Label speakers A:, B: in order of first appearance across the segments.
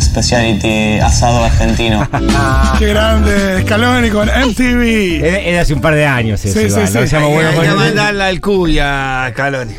A: Speciality asado argentino.
B: Qué grande, Scaloni con MTV.
C: De hace un par de años eso,
B: Sí,
C: igual,
B: sí,
C: ¿no?
B: sí.
D: Hay
C: con
D: que
C: el-
D: mandarla al cuya, Caloni.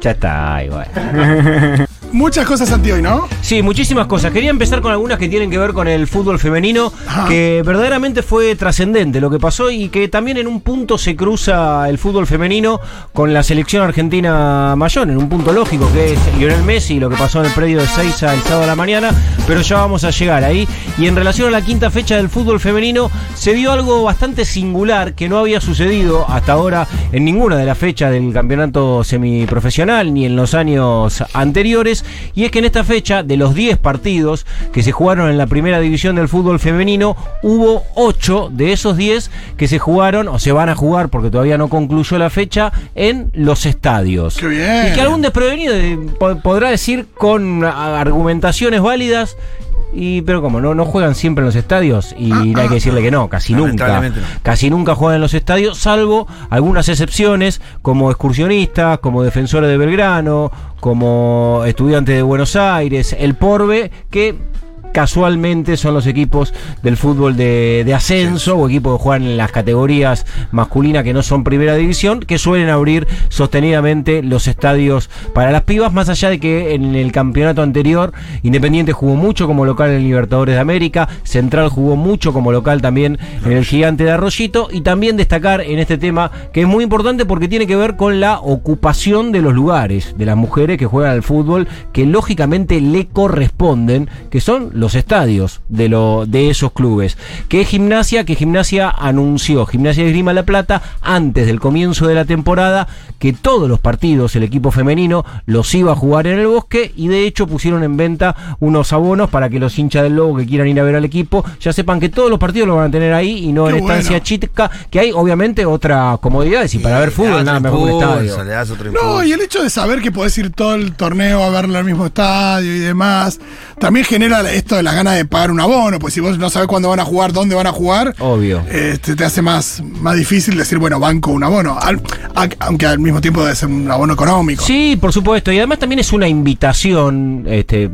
C: Ya está, igual.
B: Muchas cosas anti hoy, ¿no?
C: Sí, muchísimas cosas. Quería empezar con algunas que tienen que ver con el fútbol femenino,
B: Ajá.
C: que verdaderamente fue trascendente lo que pasó y que también en un punto se cruza el fútbol femenino con la selección argentina mayor, en un punto lógico, que es Lionel Messi, lo que pasó en el predio de Seiza el sábado a la mañana, pero ya vamos a llegar ahí. Y en relación a la quinta fecha del fútbol femenino, se dio algo bastante singular que no había sucedido hasta ahora en ninguna de las fechas del campeonato semiprofesional ni en los años anteriores. Y es que en esta fecha, de los 10 partidos que se jugaron en la primera división del fútbol femenino, hubo 8 de esos 10 que se jugaron o se van a jugar porque todavía no concluyó la fecha en los estadios.
B: Qué bien.
C: Y que algún desprevenido eh, po- podrá decir con argumentaciones válidas. Y, pero como no, no juegan siempre en los estadios y
B: Ah,
C: hay que decirle que no, casi nunca.
D: No.
C: Casi nunca juegan en los estadios, salvo algunas excepciones, como excursionistas, como defensores de Belgrano, como estudiantes de Buenos Aires, el Porbe, que casualmente son los equipos del fútbol de, de ascenso o equipos que juegan en las categorías masculinas que no son primera división, que suelen abrir sostenidamente los estadios para las pibas, más allá de que en el campeonato anterior Independiente jugó mucho como local en Libertadores de América, Central jugó mucho como local también en el Gigante de Arroyito y también destacar en este tema que es muy importante porque tiene que ver con la ocupación de los lugares de las mujeres que juegan al fútbol que lógicamente le corresponden, que son los estadios de, lo, de esos clubes. Que es Gimnasia, que Gimnasia anunció, Gimnasia de Grima La Plata, antes del comienzo de la temporada, que todos los partidos, el equipo femenino, los iba a jugar en el bosque y de hecho pusieron en venta unos abonos para que los hinchas del Lobo que quieran ir a ver al equipo ya sepan que todos los partidos lo van a tener ahí y no
B: Qué
C: en estancia chica, que hay obviamente otras comodidades y para ver fútbol nada mejor que un estadio.
D: Le das otro
B: No, y el hecho de saber que podés ir todo el torneo a verlo al mismo estadio y demás, también genera esto de las ganas de pagar un abono, pues si vos no sabés cuándo van a jugar, dónde van a jugar,
C: Obvio.
B: este, te hace más, más difícil decir, bueno, banco un abono, Al- a- aunque al mismo tiempo debe ser un abono económico.
C: Sí, por supuesto. Y además también es una invitación, este,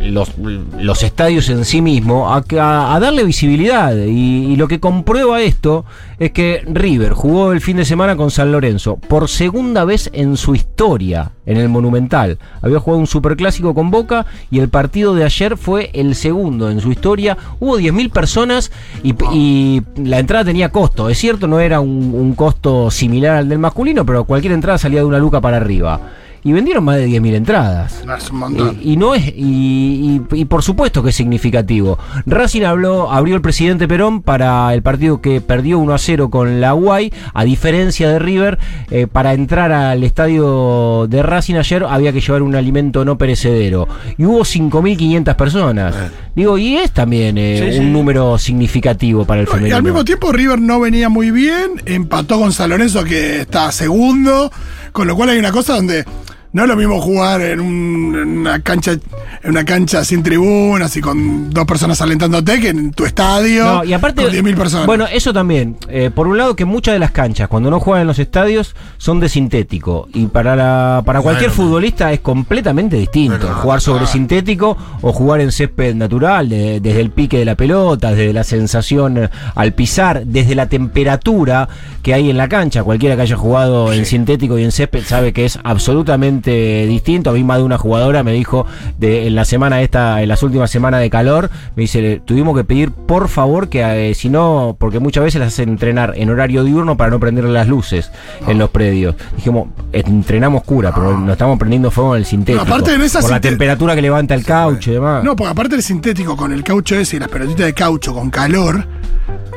C: los, los estadios en sí mismos, a, a- darle visibilidad. Y, lo que comprueba esto es que River jugó el fin de semana con San Lorenzo por segunda vez en su historia en el Monumental. Había jugado un superclásico con Boca y el partido de ayer fue el segundo en su historia. Hubo 10.000 personas y, y la entrada tenía costo. Es cierto, no era un, un costo similar al del masculino, pero cualquier entrada salía de una luca para arriba. Y vendieron más de 10.000 entradas.
B: Es un montón.
C: Y, y no es y, y- y por supuesto que es significativo. Racing habló, abrió el presidente Perón para el partido que perdió 1 a 0 con la UAI, a diferencia de River, eh, para entrar al estadio de Racing ayer había que llevar un alimento no perecedero. Y hubo 5.500 personas. Digo, y es también eh,
D: Sí,
C: un
D: sí.
C: número significativo para el
B: No, y al mismo tiempo River no venía muy bien, empató con San Lorenzo que está segundo, con lo cual hay una cosa donde no es lo mismo jugar en, un- en una cancha en una cancha sin tribunas y con dos personas alentándote que en tu estadio
C: No, y aparte,
B: con 10.000 personas.
C: Bueno, eso también. Eh, por un lado, que muchas de las canchas, cuando no juegan en los estadios, son de sintético. Y para la, para cualquier
D: Bueno.
C: futbolista es completamente distinto.
D: Bueno,
C: jugar sobre sintético o jugar en césped natural, de- desde el pique de la pelota, desde la sensación eh, al pisar, desde la temperatura que hay en la cancha. Cualquiera que haya jugado en sintético y en césped sabe que es absolutamente distinto. A mí más de una jugadora me dijo de, en la semana esta, en las últimas semanas de calor, me dice, "Le- tuvimos que pedir por favor que eh, si no, porque muchas veces las hacen entrenar en horario diurno para no prender las luces en los predios. Dijimos, entrenamos cura, pero no estamos prendiendo fuego en el sintético.
B: No, aparte en esa
C: por la temperatura que levanta el caucho y demás.
B: No, porque aparte el sintético con el caucho ese y las pelotitas de caucho con calor,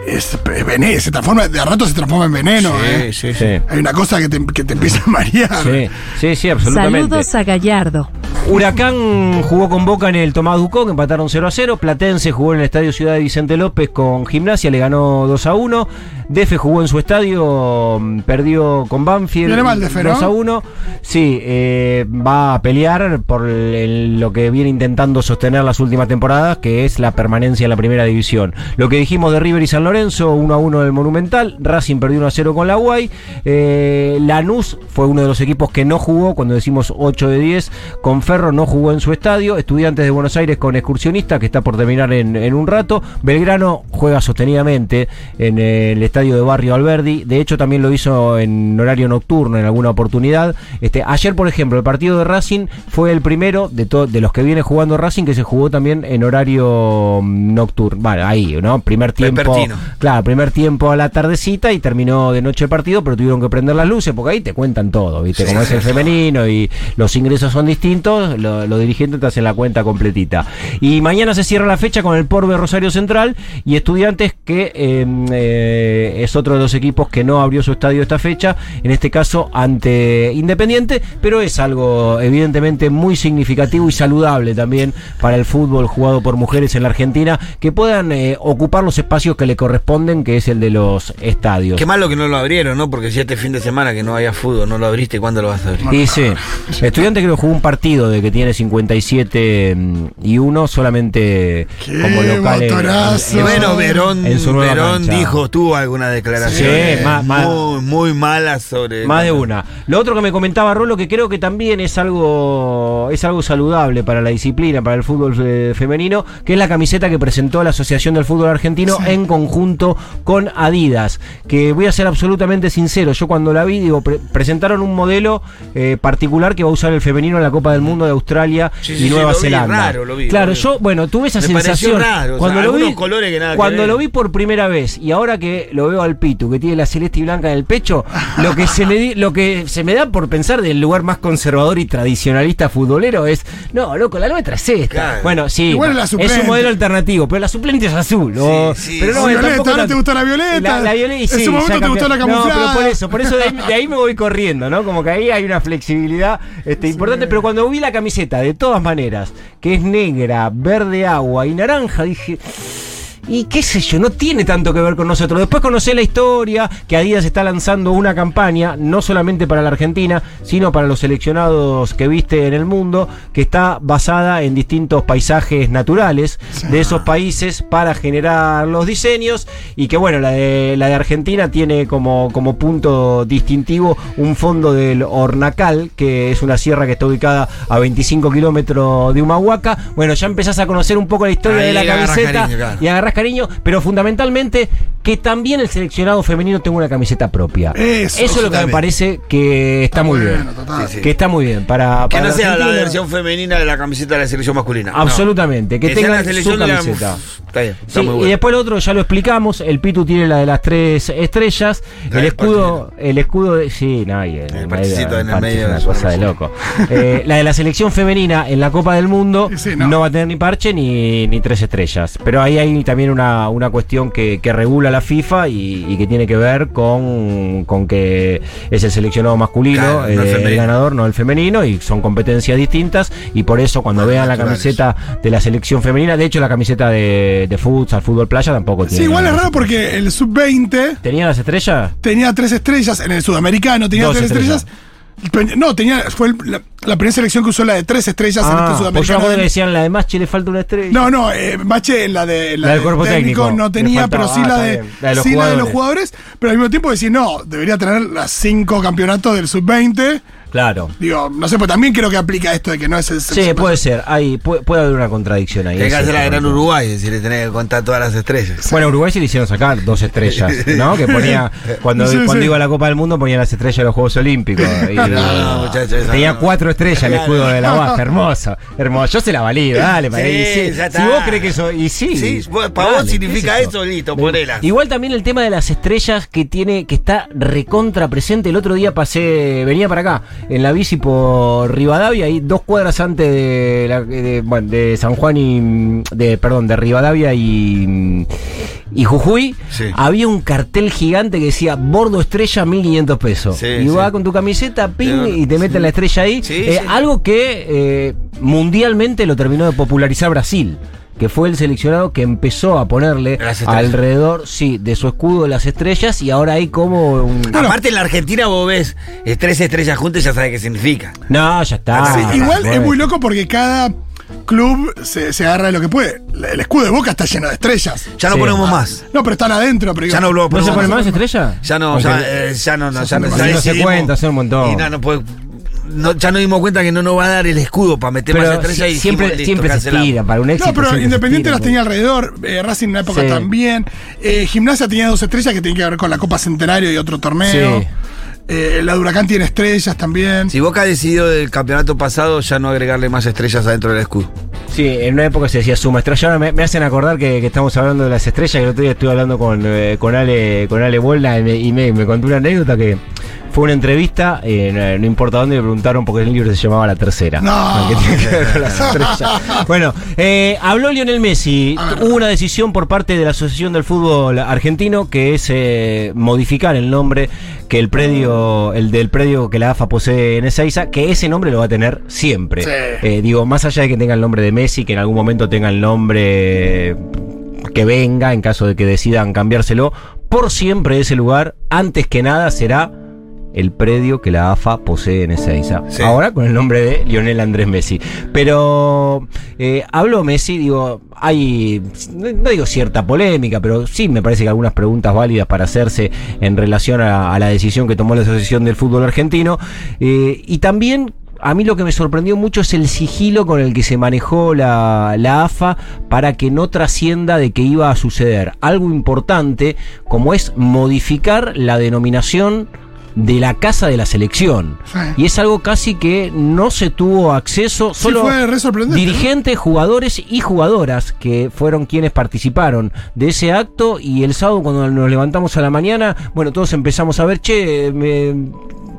B: es, veneno, se transforma, de a rato se transforma en veneno. ¿eh?
D: Sí, sí, sí.
C: Sí.
B: Hay una cosa que te, que te empieza a marear.
C: Sí, sí, sí, absolutamente.
E: Saludos a Gallardo.
C: Huracán jugó con Boca en el Tomás Ducó, que empataron 0 a 0. Platense jugó en el Estadio Ciudad de Vicente López con Gimnasia, le ganó 2 a 1. Defe jugó en su estadio, mm, perdió con Banfield.
B: Mal Defe, ¿no?
C: 2 a 1. Sí, eh, va a pelear por el- lo que viene intentando sostener las últimas temporadas, que es la permanencia en la primera división. Lo que dijimos de River y San Lorenzo, 1 a 1 del Monumental. Racing perdió 1 a 0 con la Guay. Eh, Lanús fue uno de los equipos que no jugó, cuando decimos 8 de 10. Con Ferro no jugó en su estadio. Estudiantes de Buenos Aires con Excursionista, que está por terminar en, en un rato. Belgrano juega sostenidamente en el estadio de Barrio Alberdi. De hecho, también lo hizo en horario nocturno en alguna oportunidad. Este, ayer, por ejemplo, el partido de Racing fue el primero de, de los que viene jugando Racing que se jugó también en horario mm, nocturno. Bueno, ahí, ¿no? Primer tiempo. Claro, primer tiempo a la tardecita y terminó de noche el partido, pero tuvieron que prender las luces porque ahí te cuentan todo, ¿viste? Como es el femenino y los ingresos son distintos, lo- los dirigentes te hacen la cuenta completita. Y mañana se cierra la fecha con el Porbe Rosario Central y Estudiantes, que eh, eh, es otro de los equipos que no abrió su estadio esta fecha, en este caso ante Independiente, pero es algo evidentemente muy significativo y saludable también para el fútbol jugado por mujeres en la Argentina, que puedan eh, ocupar los espacios que le corresponden, que es el de los estadios.
D: Qué malo que no lo abrieron, ¿no? Porque si este fin de semana que no haya fútbol, no lo abriste, ¿cuándo lo vas a abrir?
C: Y sí, estudiante creo que jugó un partido de que tiene 57 mm, y uno solamente
B: Qué
C: como local. en- en-
D: bueno, Verón,
C: en su nueva
D: Verón dijo, tuvo algunas declaraciones
C: Sí, más- más-
D: muy, muy malas sobre...
C: Más de una. Lo otro que me comentaba Rolo, que creo que también es algo es algo saludable para la disciplina, para el fútbol eh, femenino, que es la camiseta que presentó la Asociación del Fútbol Argentino en conjunto con Adidas. Que voy a ser absolutamente sincero, yo cuando la vi, digo, pre- presentaron un modelo eh, particular que va a usar el femenino en la Copa del Mundo de Australia
D: Sí,
C: y
D: sí, sí,
C: Nueva
D: lo vi,
C: Zelanda.
D: raro, lo vi,
C: claro,
D: lo vi.
C: yo, bueno, tuve esa
D: Me
C: sensación.
D: raro, o sea,
C: cuando lo vi,
D: algunos colores que nada que
C: cuando lo vi por primera vez y ahora que lo veo al Pitu, que tiene la celeste y blanca en el pecho, lo que se me di- lo que se me da por pensar del lugar más conservador y tradicionalista futbolero es, no, loco, la nuestra es esta.
D: Claro.
C: Bueno, sí,
B: Igual es la
C: es un modelo alternativo, pero la suplente es azul.
D: Sí, sí,
C: pero no,
B: sí. Violeta,
C: tampoco
B: ahora te gustó la violeta.
C: La, la violeta y
B: En
C: sí,
B: su momento te gustó la
C: No, pero
B: camuflada.
C: por eso, por eso de ahí, de ahí me voy corriendo, ¿no? Como que ahí hay una flexibilidad este, importante, pero cuando vi la camiseta, de todas maneras, que es negra, verde agua y naranja, dije. Y qué sé yo, no tiene tanto que ver con nosotros. Después conocí la historia, que Adidas está lanzando una campaña, no solamente para la Argentina, sino para los seleccionados que viste en el mundo, que está basada en distintos paisajes naturales de esos países para generar los diseños. Y que bueno, la de, la de Argentina tiene como, como punto distintivo un fondo del Hornacal, que es una sierra que está ubicada a 25 kilómetros de Humahuaca. Bueno, ya empezás a conocer un poco la historia
D: Ahí
C: de la camiseta y agarrás cariño, pero fundamentalmente que también el seleccionado femenino tenga una camiseta propia.
B: Eso,
C: es lo que me parece que está muy bien.
B: total.
D: Sí, sí.
C: Que está muy bien. Para,
D: Que
C: para
D: no sea la versión femenina de la camiseta de la selección masculina. no.
C: Absolutamente, que
D: sea
C: tengan
D: la selección
C: su
D: de la-
C: camiseta.
D: Está bien, está
C: Sí,
D: muy
C: y
D: bueno.
C: después el otro ya lo explicamos, el Pitu tiene la de las tres estrellas,
D: La
C: el escudo, el escudo de, sí, no, y
D: El
C: el
D: en el
C: parche
D: medio
C: una
D: es
C: cosa de loco. Eh, la de la selección femenina en la Copa del Mundo no. va a tener ni parche ni, ni tres estrellas, pero ahí hay también una, una cuestión que, que regula la FIFA y, y que tiene que ver con, con que es el seleccionado masculino
D: Claro, no el
C: eh, el ganador, no el femenino, y son competencias distintas, y por eso cuando vean la camiseta de la selección femenina, de hecho la camiseta de, de futsal, fútbol playa tampoco tiene.
B: Sí, igual es raro porque el sub-20
C: ¿Tenía las estrellas?
B: tenía tres estrellas, en el sudamericano tenía
C: Dos
B: tres estrellas. No, tenía, fue el- la, la primera selección que usó la de tres estrellas en este
C: Ah, pues yo me
B: sudamericano. del-
C: decían la de Machi le falta una estrella.
B: No, no, eh, Bache, la de
C: La del cuerpo técnico.
B: no tenía,
C: faltaba,
B: pero sí
C: ah,
B: la de.
C: La los
B: sí la de los
C: jugadores.
B: jugadores, pero al mismo tiempo decir, no, debería tener las cinco campeonatos del sub-20.
C: Claro.
B: Digo, no sé, pues también creo que aplica esto de que no es el
C: Sí, puede ser. Hay, puede, puede haber una contradicción ahí.
D: Hay que hacer la gran Uruguay, decir, le tenés que contar todas las estrellas.
C: Bueno, Uruguay sí le hicieron sacar dos estrellas, ¿no? Que ponía, cuando,
B: Sí,
C: cuando
B: sí.
C: iba a la Copa del Mundo ponía las estrellas de los Juegos Olímpicos. Y,
D: No, no, muchacho, esa
C: tenía
D: no.
C: cuatro estrellas el escudo de la baja, hermoso, hermoso. Yo se la valido, dale, para
D: Sí,
C: ahí, sí.
D: ya
C: Si vos crees que eso, y sí.
D: Sí, para vos significa
C: ¿qué es
D: eso, listo, ponela.
C: Igual también el tema de las estrellas que tiene, que está recontra presente. El otro día pasé, venía para acá, en la bici por Rivadavia, ahí dos cuadras antes de, la- de, bueno, de San Juan y de, perdón, de Rivadavia y, y Jujuy,
D: Sí.
C: había un cartel gigante que decía bordo estrella 1500 pesos.
D: Sí,
C: y
D: sí.
C: vas con tu camiseta, ping, y te meten la estrella ahí. Eh. Algo que eh, mundialmente lo terminó de popularizar Brasil. Que fue el seleccionado que empezó a ponerle
D: estrellas.
C: alrededor, sí, de su escudo las estrellas y ahora hay como un...
D: Aparte en la Argentina vos ves eh, tres estrellas juntas y ya sabes qué significa.
C: No, ya está.
B: Sí, igual es muy loco porque cada club se, se agarra de lo que puede. El escudo de Boca está lleno de estrellas.
D: Ya no
C: Sí.
D: ponemos más.
B: No, pero están adentro. Pero
D: Ya no lo
C: ¿No se
D: ponemos
C: pone
D: más.
C: más estrella?
D: Ya no, ya, eh, ya no, no, ya no,
B: no
D: ya
B: se
C: cuenta, son un montón.
D: Y no, no puede- no, ya nos dimos cuenta que no nos va a dar el escudo para meter más
C: Pero
D: estrellas y
C: si- siempre,
D: dijimos, listo,
C: siempre se tira para un éxito.
B: No, pero Independiente
C: tira,
B: las tenía alrededor, eh, Racing en una época
C: Sí.
B: también. Eh, Gimnasia tenía dos estrellas que tienen que ver con la Copa Centenario y otro torneo.
C: Sí.
B: Eh, la de Huracán tiene estrellas también.
D: Si Boca decidió del campeonato pasado ya no agregarle más estrellas adentro del escudo.
C: Sí, en una época se decía suma estrella. Ahora me, me hacen acordar que, que estamos hablando de las estrellas. Que el otro día estuve hablando con, eh, con Ale con Ale Bolla y, me, y me- me contó una anécdota que fue una entrevista, eh, no, importa dónde, le preguntaron porque el libro se llamaba La Tercera.
B: No.
C: Que tiene que ver con las estrellas. Bueno, eh, habló Lionel Messi. Hubo una decisión por parte de la Asociación del Fútbol Argentino que es eh, modificar el nombre que el predio, el del predio que la AFA posee en Ezeiza, que ese nombre lo va a tener siempre.
B: Sí.
C: Eh, digo, más allá de que tenga el nombre de Messi, que en algún momento tenga el nombre que venga, en caso de que decidan cambiárselo, por siempre ese lugar, antes que nada, será el predio que la AFA posee en Ezeiza.
D: Sí.
C: Ahora con el nombre de Lionel Andrés Messi. Pero eh, habló Messi, digo, hay, no no digo cierta polémica, pero sí me parece que algunas preguntas válidas para hacerse en relación a, a la decisión que tomó la Asociación del Fútbol Argentino. Eh, y también a mí lo que me sorprendió mucho es el sigilo con el que se manejó la, la AFA para que no trascienda de que iba a suceder algo importante como es modificar la denominación de la casa de la selección.
B: Sí.
C: Y es algo casi que no se tuvo acceso,
B: Sí,
C: solo
B: sorprendente,
C: dirigentes, jugadores y jugadoras que fueron quienes participaron de ese acto y el sábado cuando nos levantamos a la mañana, bueno, todos empezamos a ver, che, me-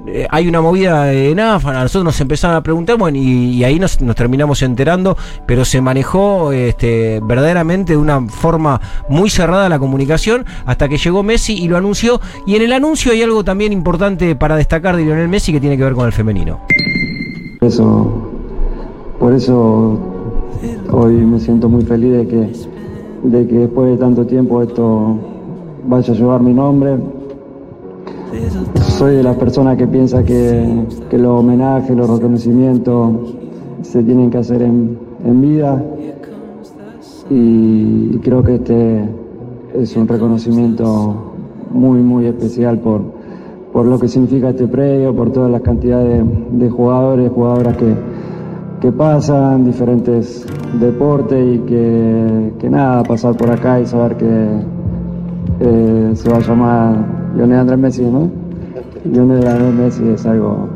C: eh, hay una movida en AFA, a nosotros nos empezaron a preguntar, y, ahí nos, nos terminamos enterando, pero se manejó este, verdaderamente de una forma muy cerrada la comunicación hasta que llegó Messi y lo anunció. Y en el anuncio hay algo también importante para destacar de Lionel Messi que tiene que ver con el femenino.
E: Eso, por eso hoy me siento muy feliz de que, de que después de tanto tiempo esto vaya a llevar mi nombre. Soy de las personas que piensa que, los homenajes, los reconocimientos se tienen que hacer en, en vida. Y creo que este es un reconocimiento muy muy especial por, por lo que significa este predio, por todas las cantidades de, de jugadores, jugadoras que, que pasan, diferentes deportes y que, que nada, pasar por acá y saber que eh, se va a llamar Lionel Andrés Messi, ¿no? Lionel Andrés Messi es algo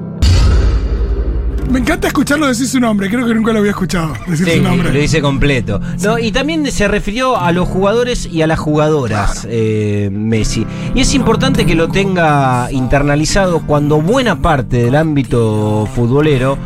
B: Me encanta escucharlo decir su nombre. Creo que nunca lo había escuchado decir
C: Sí,
B: su nombre.
C: lo dice completo. No, y también se refirió a los jugadores y a las jugadoras, eh, Messi. Y es importante que lo tenga internalizado cuando buena parte del ámbito futbolero,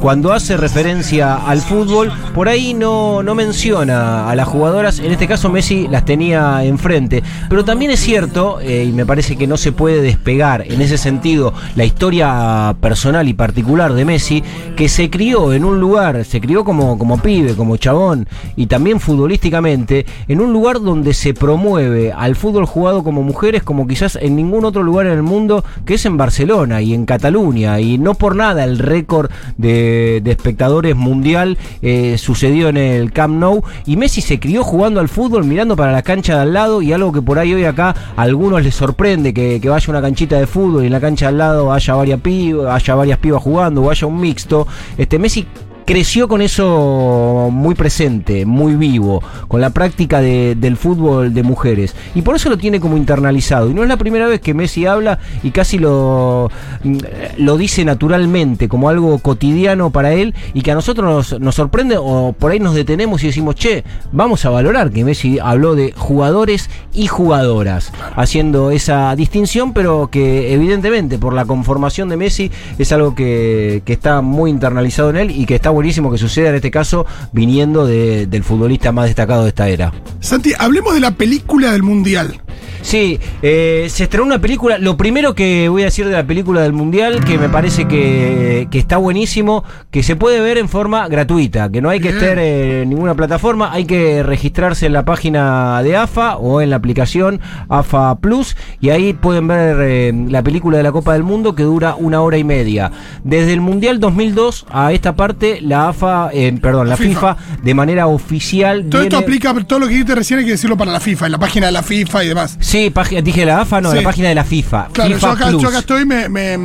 C: cuando hace referencia al fútbol, por ahí no, no menciona a las jugadoras. En este caso Messi las tenía enfrente. Pero también es cierto, eh, y me parece que no se puede despegar en ese sentido la historia personal y particular de Messi, que se crió en un lugar, se crió como, como pibe, como chabón, y también futbolísticamente, en un lugar donde se promueve al fútbol jugado como mujeres como quizás en ningún otro lugar en el mundo, que es en Barcelona y en Cataluña, y no por nada el récord de, de espectadores mundial eh, sucedió en el Camp Nou, y Messi se crió jugando al fútbol, mirando para la cancha de al lado, y algo que por ahí hoy acá a algunos les sorprende, que, vaya una canchita de fútbol y en la cancha de al lado haya varias pibas, haya varias pibas jugando, o haya un mixto. Este Messi creció con eso muy presente, muy vivo, con la práctica de- del fútbol de mujeres. Y por eso lo tiene como internalizado. Y no es la primera vez que Messi habla y casi lo, mm, lo dice naturalmente, como algo cotidiano para él y que a nosotros nos, nos sorprende o por ahí nos detenemos y decimos, che, vamos a valorar que Messi habló de jugadores y jugadoras, haciendo esa distinción, pero que evidentemente por la conformación de Messi es algo que, que está muy internalizado en él y que buenísimo que suceda en este caso viniendo de- del futbolista más destacado de esta era.
B: Santi, hablemos de la película del Mundial.
C: Sí, eh, se estrenó una película. Lo primero que voy a decir de la película del Mundial, que me parece que, que está buenísimo, que se puede ver en forma gratuita, que no hay que estar en ninguna plataforma, hay que registrarse en la página de AFA o en la aplicación AFA Plus y ahí pueden ver eh, la película de la Copa del Mundo que dura una hora y media. Desde el Mundial 2002 a esta parte, la AFA, eh, perdón, la
B: FIFA.
C: FIFA. de manera oficial.
B: Todo esto aplica, todo lo que dijiste recién hay que decirlo para la FIFA, en la página de la FIFA y demás.
C: Sí, dije la AFA, no,
B: Sí.
C: la página de la FIFA.
B: Claro,
C: FIFA
B: yo acá,
C: Plus.
B: yo acá estoy, me, me,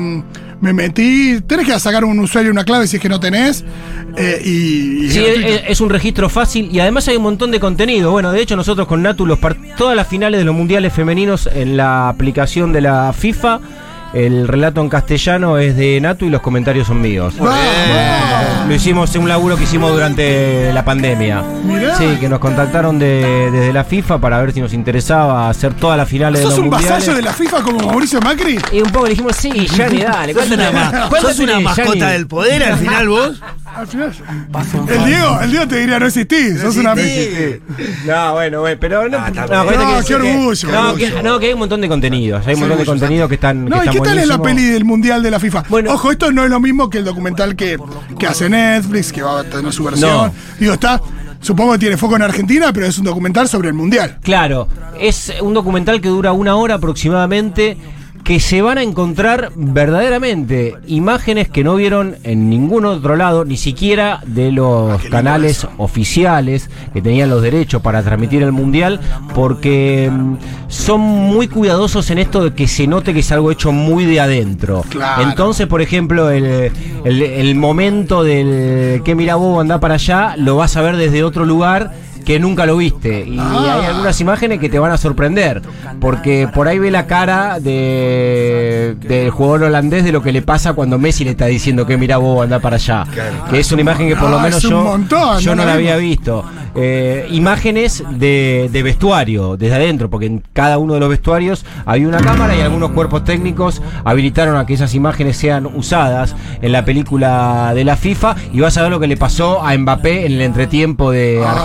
B: me metí. Tenés que sacar un usuario y una clave si es que no tenés. eh, y. y
C: Sí, es, es un registro fácil y además hay un montón de contenido. Bueno, de hecho nosotros con Natu los todas las finales de los mundiales femeninos en la aplicación de la FIFA, el relato en castellano es de Natu y los comentarios son míos.
B: ¡Vamos!
C: Lo hicimos en un laburo que hicimos durante la pandemia.
B: Mirá.
C: Sí, que nos contactaron de- desde la FIFA para ver si nos interesaba hacer todas las finales de
B: ¿Sos
C: los
B: un
C: mundiales.
B: vasallo de la FIFA como Mauricio Macri?
C: Y un poco le dijimos, sí, Gianni, dale,
D: ¿Sos
C: ¿cuánto
D: una, ma-
C: ¿Cuánto
D: sos una
C: tenés,
D: mascota
C: Gianni?
D: del poder al final vos?
B: Al final. El Diego, el Diego te diría no existís. sos una.
D: Sí.
C: No, bueno, bueno, pero no.
D: Ah, está
C: no, acuérdate
B: No,
C: que-
B: qué orgullo,
C: No,
B: orgullo.
C: que, no, que hay un montón de contenidos. Hay un montón de contenidos que están.
B: No,
C: que
B: ¿y qué
C: están
B: tal es la peli del Mundial de la FIFA?
C: Bueno.
B: Ojo, esto no es lo mismo que el documental que, que hace Netflix, que va a tener su versión.
C: No.
B: Digo, está. Supongo que tiene foco en Argentina, pero es un documental sobre el Mundial.
C: Claro, es un documental que dura una hora aproximadamente. Que se van a encontrar verdaderamente imágenes que no vieron en ningún otro lado, ni siquiera de los
B: lindo
C: canales oficiales que tenían los derechos para transmitir el mundial, porque mm, son muy cuidadosos en esto de que se note que es algo hecho muy de adentro.
B: Claro.
C: Entonces, por ejemplo, el, el- el momento del que mira vos anda para allá, lo vas a ver desde otro lugar que nunca lo viste. Y
B: Ah.
C: hay algunas imágenes que te van a sorprender. Porque por ahí ve la cara de, del jugador holandés de lo que le pasa cuando Messi le está diciendo que mira vos anda para allá. Que es una imagen que por lo
B: Ah,
C: menos yo,
B: montón,
C: yo
B: no
C: no
B: la
C: había visto. Eh, imágenes de, de vestuario, desde adentro, porque en cada uno de los vestuarios había una cámara y algunos cuerpos técnicos habilitaron a que esas imágenes sean usadas en la película de la FIFA y vas a ver lo que le pasó a Mbappé en el entretiempo de
B: Ah,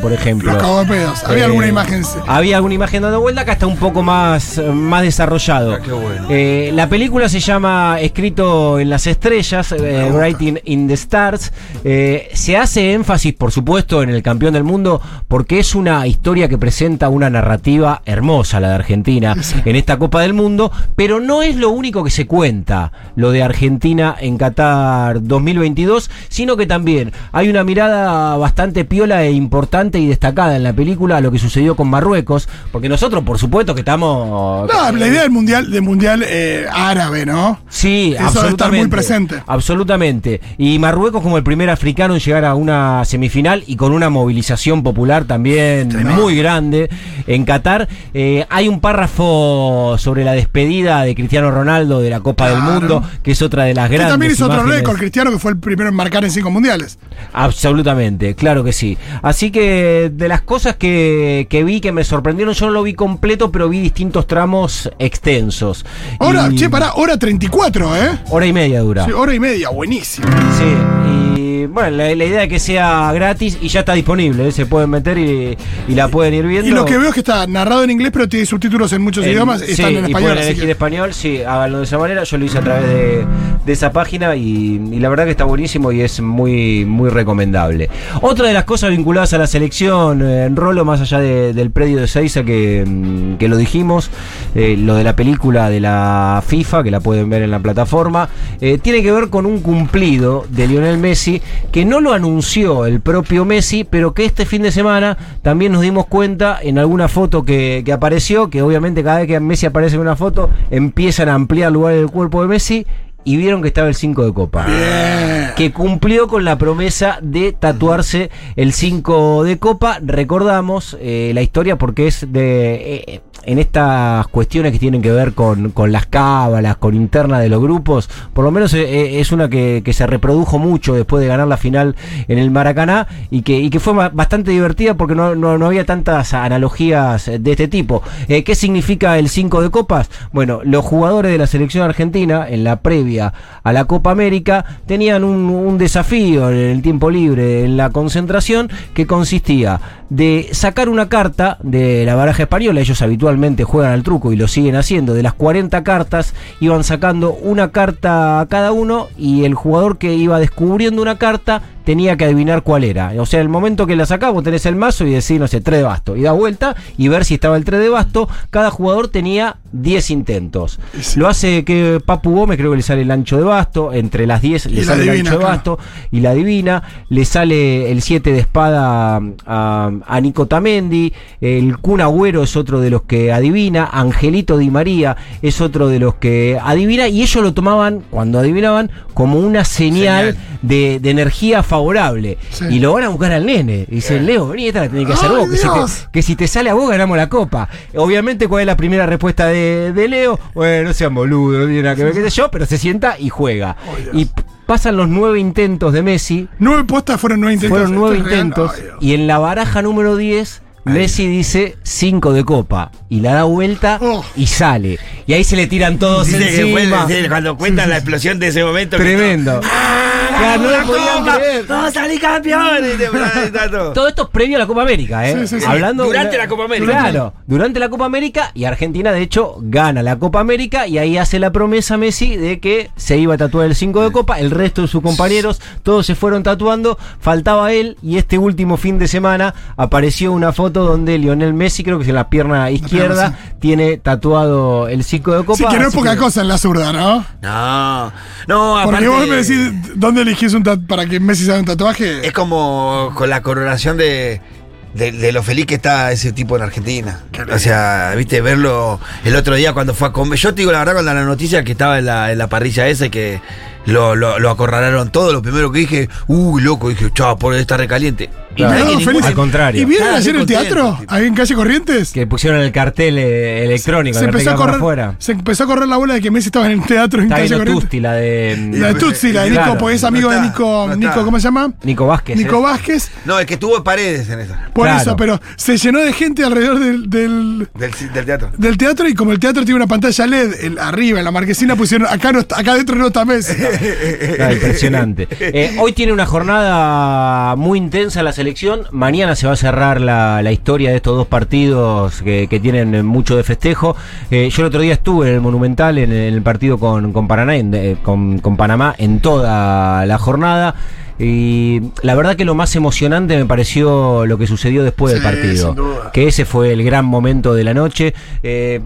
C: Por ejemplo.
B: Los cagó de pedos. Había
C: Eh,
B: alguna imagen.
C: Había alguna imagen dando vuelta, acá está un poco más, eh, más desarrollado.
D: Ah, qué bueno.
C: Eh, la película se llama Escrito en las estrellas, eh, Writing in the Stars. Eh, se hace énfasis, por supuesto, en el campeón del mundo, porque es una historia que presenta una narrativa hermosa, la de Argentina, en esta Copa del Mundo, pero no es lo único que se cuenta, lo de Argentina en Qatar 2022, sino que también hay una mirada bastante piola e importante y destacada en la película a lo que sucedió con Marruecos, porque nosotros, por supuesto, que estamos...
B: No, la idea del mundial, del mundial eh, árabe, ¿no?
C: Sí,
B: Eso de estar
C: absolutamente.
B: muy presente.
C: Absolutamente. Y Marruecos como el primer africano en llegar a una semifinal y con una movilización popular también muy grande en Qatar. Eh, hay un párrafo sobre la despedida de Cristiano Ronaldo de la Copa del. Mundo, que es otra de las
B: Que
C: grandes
B: también hizo otro récord, Cristiano, que fue el primero en marcar en cinco mundiales.
C: Absolutamente, claro que sí. Así que de las cosas que, que vi que me sorprendieron, yo no lo vi completo, pero vi distintos tramos extensos.
B: Hora,
C: Y-
B: che, pará, hora 34, ¿eh?
C: Hora y media dura.
B: Sí, hora y media, buenísimo.
C: Sí, y bueno, la, la idea es que sea gratis y ya está disponible, ¿eh? se pueden meter y, y la pueden ir viendo.
B: Y lo que veo es que está narrado en inglés, pero tiene subtítulos en muchos idiomas.
C: sí,
B: están en
C: y
B: español.
C: pueden
B: así
C: elegir
B: que-
C: español, sí, háganlo de esa manera. Yo lo hice a través de, de esa página y, y la verdad que está buenísimo y es muy, muy recomendable. Otra de las cosas vinculadas a la selección, eh, en Rolo, más allá de- del predio de Seiza que, mm, que lo dijimos, eh, lo de la película de la FIFA, que la pueden ver en la plataforma, eh, tiene que ver con un cumplido de Lionel Messi que no lo anunció el propio Messi, pero que este fin de semana también nos dimos cuenta en alguna foto que, que apareció, que obviamente cada vez que Messi aparece en una foto empiezan a ampliar lugar del cuerpo de Messi y vieron que estaba el 5 de copa.
B: Bien.
C: Que cumplió con la promesa de tatuarse el 5 de copa. Recordamos eh, la historia porque es de. eh, en estas cuestiones que tienen que ver con, con las cábalas, con interna de los grupos, por lo menos eh, es una que, que se reprodujo mucho después de ganar la final en el Maracaná y que, que fue ba- bastante divertida porque no, no, no había tantas analogías de este tipo. Eh, ¿Qué significa el 5 de copas? Bueno, los jugadores de la selección argentina en la previa a la Copa América tenían un, un desafío en el tiempo libre, en la concentración, que consistía de sacar una carta de la baraja española. Ellos habitualmente actualmente juegan al truco y lo siguen haciendo, de las 40 cartas iban sacando una carta a cada uno y el jugador que iba descubriendo una carta tenía que adivinar cuál era. O sea, el momento que la sacás, vos tenés el mazo y decís, no sé, 3 de basto. Y da vuelta y ver si estaba el 3 de basto. Cada jugador tenía 10 intentos. Lo hace que Papu Gómez, creo que le sale el ancho de basto. Entre las 10 le sale el ancho de basto y la adivina. Le sale el 7 de espada a, a Nico Tamendi. El Kun Agüero es otro de los que adivina. Angelito Di María es otro de los que adivina. Y ellos lo tomaban, cuando adivinaban, como una señal,
D: Señal.
C: De, de energía favorable.
B: Sí.
C: Y lo van a buscar al nene. Y dicen, Leo, vení, esta la tenés que hacer
B: ¡Ay,
C: vos. Que si, te, que si te sale a vos, ganamos la copa. Obviamente, ¿cuál es la primera respuesta de, de Leo? Bueno, no sean boludos, no tiene nada que ver, qué sé yo, pero se sienta y juega. y pasan los nueve intentos de Messi.
B: Nueve postas fueron nueve intentos.
C: Fueron nueve
B: real.
C: intentos. Y en la baraja número 10, Messi dice 5 de copa. Y la da vuelta
B: Oh.
C: y sale. Y ahí se le tiran todos
D: Dice que fue
C: encima.
D: cuando cuentan la explosión de ese momento.
C: Tremendo.
D: ¡Ah,
C: lo podían
D: Copa! ¡Vamos a salir campeones! Todo.
C: Esto es previo a la Copa América, ¿eh?
B: Sí, sí, sí.
C: Hablando
D: Durante la Copa América.
C: Claro, durante la Copa América y Argentina, de hecho, gana la Copa América y ahí hace la promesa Messi de que se iba a tatuar el 5 de Copa. El resto de sus compañeros, todos se fueron tatuando. Faltaba él y este último fin de semana apareció una foto donde Lionel Messi, creo que es en la pierna izquierda,
B: pierna,
C: tiene tatuado el 5 de Copa.
B: Sí, que no es poca
C: que-
B: cosa en la zurda, ¿no?
D: No, no,
B: Porque
D: aparte.
B: vos me decís, ¿dónde elegís un para que Messi se haga un tatuaje?
D: Es como con la coronación de, de, de lo feliz que está ese tipo en Argentina. O sea, viste, verlo el otro día cuando fue a comer. Yo te digo la verdad, cuando la noticia que estaba en la, en la parrilla esa y que lo, lo, lo acorralaron todo, lo primero que dije, uy, loco, dije, chao, por estar recaliente. Y
C: Claro.
D: nadie
B: No,
D: ningún-
B: feliz.
C: Al contrario.
B: ¿Y vieron
D: Nada,
B: ayer el teatro?
D: tipo.
B: Ahí en calle Corrientes.
C: Que pusieron el cartel eh, electrónico,
B: se empezó, a correr,
C: afuera.
B: se empezó a correr la bola de que Messi estaba en el teatro en
C: Está
B: calle Corrientes.
C: Tusti, la de.
B: La de Tutsi, la de Nico,
C: Claro.
B: porque es amigo
D: No
B: de Nico,
D: no.
B: Nico, ¿cómo se llama?
C: Nico Vázquez.
B: Nico
C: ¿eh?
B: Vázquez.
D: No, es que tuvo paredes en esa.
B: Por
C: Claro.
B: eso, pero se llenó de gente alrededor del, del,
D: Del, del teatro.
B: del teatro y como el teatro tiene una pantalla LED el- arriba, en la marquesina pusieron, acá, no está- acá adentro no está Messi.
C: Ah, impresionante. Eh, hoy tiene una jornada muy intensa la selección. Mañana se va a cerrar la, la historia de estos dos partidos que, que tienen eh, mucho de festejo. Eh, yo el otro día estuve en el Monumental en, el partido con, con, Paraná, en- eh, con, con Panamá en toda la jornada. Y la verdad que lo más emocionante me pareció lo que sucedió después del partido. Que ese fue el gran momento de la noche. Eh,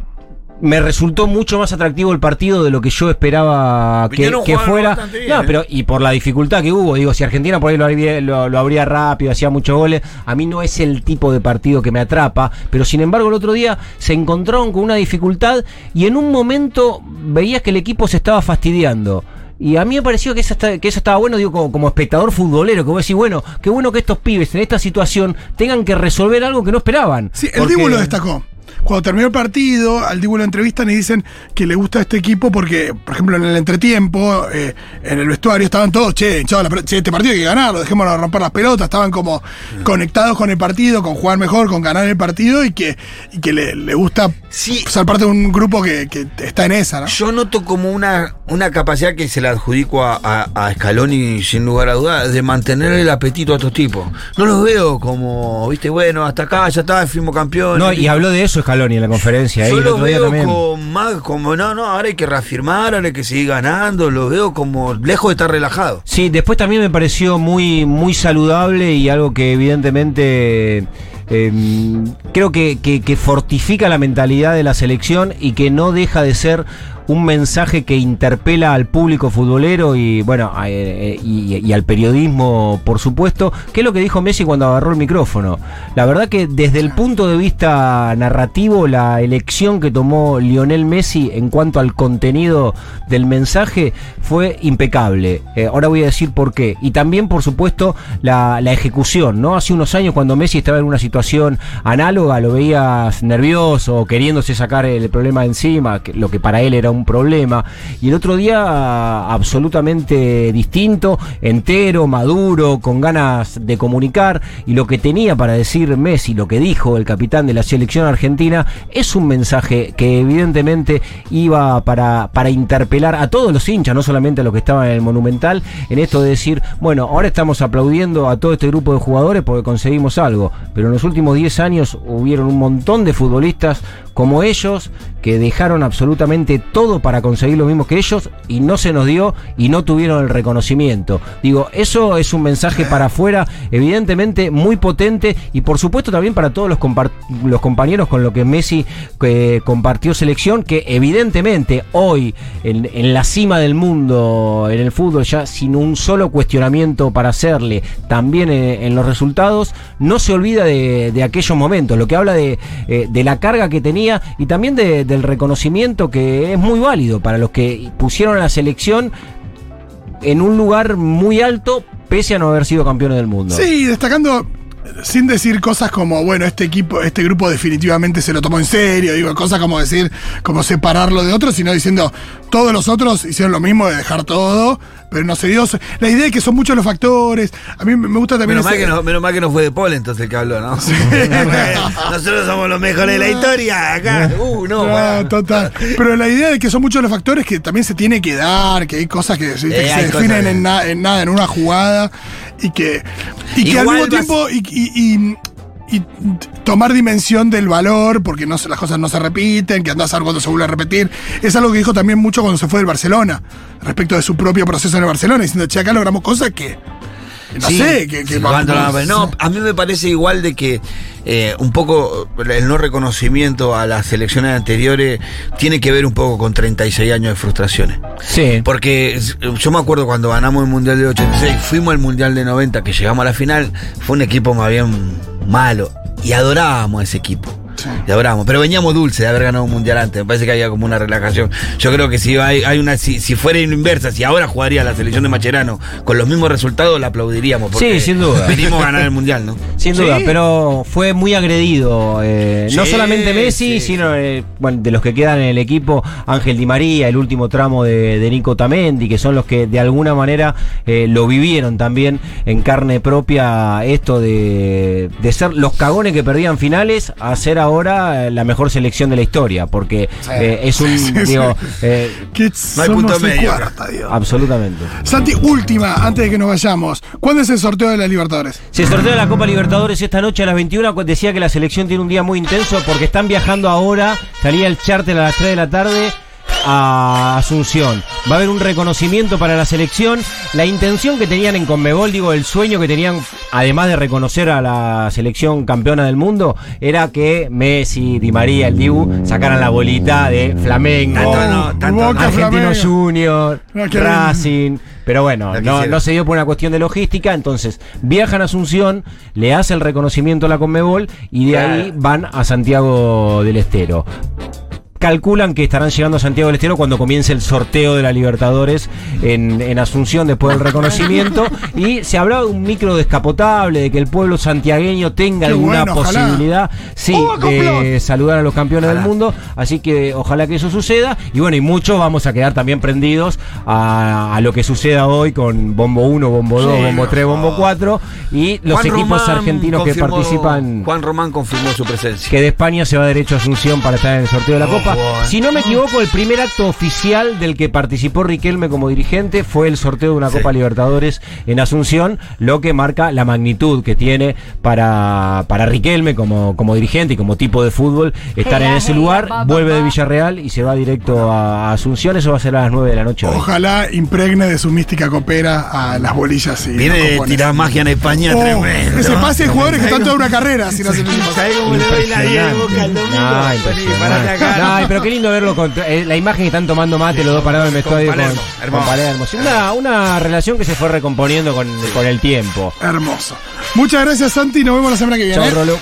C: me resultó mucho más atractivo el partido de lo que yo esperaba que, fuera.
D: bien,
C: no,
D: ¿eh?
C: pero y por la dificultad que hubo, digo, si Argentina por ahí lo habría, lo, lo habría rápido, hacía muchos goles, a mí no es el tipo de partido que me atrapa, pero sin embargo el otro día se encontraron con una dificultad y en un momento veías que el equipo se estaba fastidiando. Y a mí me pareció que eso, está- que eso estaba bueno, digo, como, como espectador futbolero, que vos decís, bueno, qué bueno que estos pibes en esta situación tengan que resolver algo que no esperaban.
B: Sí, el
C: Porque-
B: Dibu lo destacó. Cuando terminó el partido, al Dibu lo entrevistan y dicen que le gusta este equipo porque, por ejemplo, en el entretiempo, eh, en el vestuario, estaban todos, che, pelota, che, este partido hay que ganarlo, dejémonos de romper las pelotas, estaban como conectados con el partido, con jugar mejor, con ganar el partido y que, y que le, le gusta
D: Sí.
B: ser parte de un grupo que, que está en esa, ¿no?
D: Yo noto como una, una capacidad que se la adjudico a, a, a Scaloni sin lugar a dudas de mantener el apetito a estos tipos. No los veo como, viste, bueno, hasta acá ya está, fuimos campeones.
C: No, y habló de eso Scaloni en la conferencia.
D: Yo
C: día
D: veo
C: también.
D: con más, como, no, no, ahora hay que reafirmar, ahora hay que seguir ganando, los veo como lejos de estar relajado.
C: Sí, después también me pareció muy, muy saludable y algo que evidentemente eh, creo que, que- que fortifica la mentalidad de la selección y que no deja de ser un mensaje que interpela al público futbolero y bueno a- eh, y, al periodismo por supuesto. Que es lo que dijo Messi cuando agarró el micrófono la verdad que desde el punto de vista narrativo la elección que tomó Lionel Messi en cuanto al contenido del mensaje fue impecable. Eh, ahora voy a decir por qué. Y también por supuesto la, ejecución no hace unos años cuando Messi estaba en una situación análoga lo veías nervioso queriéndose sacar el problema encima que- lo que para él era un problema. Y el otro día absolutamente distinto, entero, maduro, con ganas de comunicar. Y lo que tenía para decir Messi, lo que dijo el capitán de la selección argentina, es un mensaje que evidentemente iba para, para interpelar a todos los hinchas, no solamente a los que estaban en el Monumental, en esto de decir, bueno, ahora estamos aplaudiendo a todo este grupo de jugadores porque conseguimos algo, pero en los últimos 10 años hubieron un montón de futbolistas como ellos que dejaron absolutamente todo para conseguir lo mismo que ellos y no se nos dio y no tuvieron el reconocimiento. Digo, eso es un mensaje para afuera, evidentemente muy potente y por supuesto también para todos los, compar- los compañeros con lo que Messi eh, compartió selección, que evidentemente hoy en, la cima del mundo en el fútbol ya sin un solo cuestionamiento para hacerle, también eh, en los resultados, no se olvida de, aquellos momentos, lo que habla de, eh, de la carga que tenía y también de- del reconocimiento que es muy válido para los que pusieron a la selección en un lugar muy alto pese a no haber sido campeones del mundo.
B: Sí, destacando sin decir cosas como, bueno, este equipo, este grupo definitivamente se lo tomó en serio, digo, cosas como decir, como separarlo de otros, sino diciendo, todos los otros hicieron lo mismo de dejar todo, pero no se dio. La idea es que son muchos los factores. A mí me gusta también
D: Menos mal, que no, menos mal que no fue de Paul entonces el que habló, ¿no? Nosotros somos los mejores de la historia. Acá. Uh, no.
B: No, total. Pero la idea de que son muchos los factores que también se tiene que dar, que hay cosas que.
D: Eh,
B: que se
D: hay
B: definen
D: cosas que-
B: en, na- en nada, en una jugada, y que, y que al mismo tiempo, y, y- y- y tomar dimensión del valor, porque no las cosas no se repiten, que andás a ver cuando se vuelve a repetir, es algo que dijo también mucho cuando se fue del Barcelona, respecto de su propio proceso en el Barcelona, diciendo, che, acá logramos cosas que, no
D: Sí,
B: sé, que... que
D: la- no, a mí me parece igual de que eh, un poco el no reconocimiento a las selecciones anteriores tiene que ver un poco con 36 años de frustraciones.
C: Sí.
D: Porque es- yo me acuerdo cuando ganamos el Mundial de 86, fuimos al Mundial de 90, que llegamos a la final, fue un equipo más bien malo. Y adorábamos a ese equipo. Y adorábamos. Pero veníamos dulce de haber ganado un mundial antes. Me parece que había como una relajación. Yo creo que si hay, hay una, si, si fuera inversa, si ahora jugaría la selección de Macherano con los mismos resultados, la aplaudiríamos. porque
C: Sí, sin duda.
D: Venimos a ganar el mundial, ¿no?
C: Sin duda, pero fue muy agredido. eh, no solamente Messi,
D: sí.
C: sino eh, bueno, de los que quedan en el equipo, Ángel Di María, el último tramo de, de Nico Tamendi, que son los que de alguna manera eh, lo vivieron también en carne propia, esto de, de ser los cagones que perdían finales a ser ahora eh, la mejor selección de la historia, porque eh, es un,
B: Sí, sí,
C: digo,
B: sí.
C: eh,
B: Que
D: No hay punto medio
C: absolutamente.
B: Santi, última, antes de que nos vayamos. ¿Cuándo es el sorteo de la Libertadores?
C: Se sortea la Copa Libertadores esta noche a las 21. cu- Decía que la selección tiene un día muy intenso porque están viajando ahora. Salía el charter a las 3 de la tarde a Asunción. Va a haber un reconocimiento para la selección. La intención que tenían en Conmebol, digo, el sueño que tenían, además de reconocer a la selección campeona del mundo, era que Messi, Di María, el Dibu sacaran la bolita de Flamengo.
D: Tanto no, tanto
B: Boca,
D: no.
B: Flamengo.
C: Argentino Junior,
B: No,
C: Racing. Pero bueno, no, no se dio por una cuestión de logística. Entonces, viajan a Asunción, le hace el reconocimiento a la Conmebol y de ahí van a Santiago del Estero. Calculan que estarán llegando a Santiago del Estero cuando comience el sorteo de la Libertadores en, en Asunción después del reconocimiento. y se hablaba de un micro descapotable, de que el pueblo santiagueño tenga
B: Qué
C: alguna
B: bueno,
C: posibilidad sí,
B: ¡Oh,
C: de saludar a los campeones
D: Ojalá.
C: del mundo. Así que ojalá que eso suceda. Y bueno, y muchos vamos a quedar también prendidos a, a lo que suceda hoy con Bombo 1, Bombo 2,
D: Sí,
C: Bombo 3,
D: no.
C: Bombo 4 y los
D: Juan
C: equipos
D: Román
C: argentinos que participan.
D: Juan Román confirmó su presencia.
C: Que de España se va derecho a Asunción para estar en el sorteo de la Copa. Si no me equivoco, el primer acto oficial del que participó Riquelme como dirigente fue el sorteo de una
D: Sí.
C: Copa Libertadores en Asunción, lo que marca la magnitud que tiene para, para Riquelme como, como dirigente y como tipo de fútbol estar en ese lugar. Vuelve de Villarreal y se va directo a Asunción. Eso va a ser a las 9 de la noche. hoy.
B: Ojalá impregne de su mística copera a las bolillas y
D: Viene tirar magia en España
B: Oh,
D: tremendo.
B: ese pase de jugadores que están toda una carrera sin hacer ningún pase.
D: ¿Sabés cómo le doy la 10 de boca al domingo?
C: No, impresionante. Pero qué lindo verlo con eh, la imagen que están tomando mate los dos parados en el
D: Con
C: vestuario con,
D: Palermo,
C: con Una, una relación que se fue recomponiendo con, con el tiempo.
B: Hermoso. Muchas gracias, Santi. Nos vemos la semana que viene.
C: Chau,
B: ¿eh?
C: Rolo.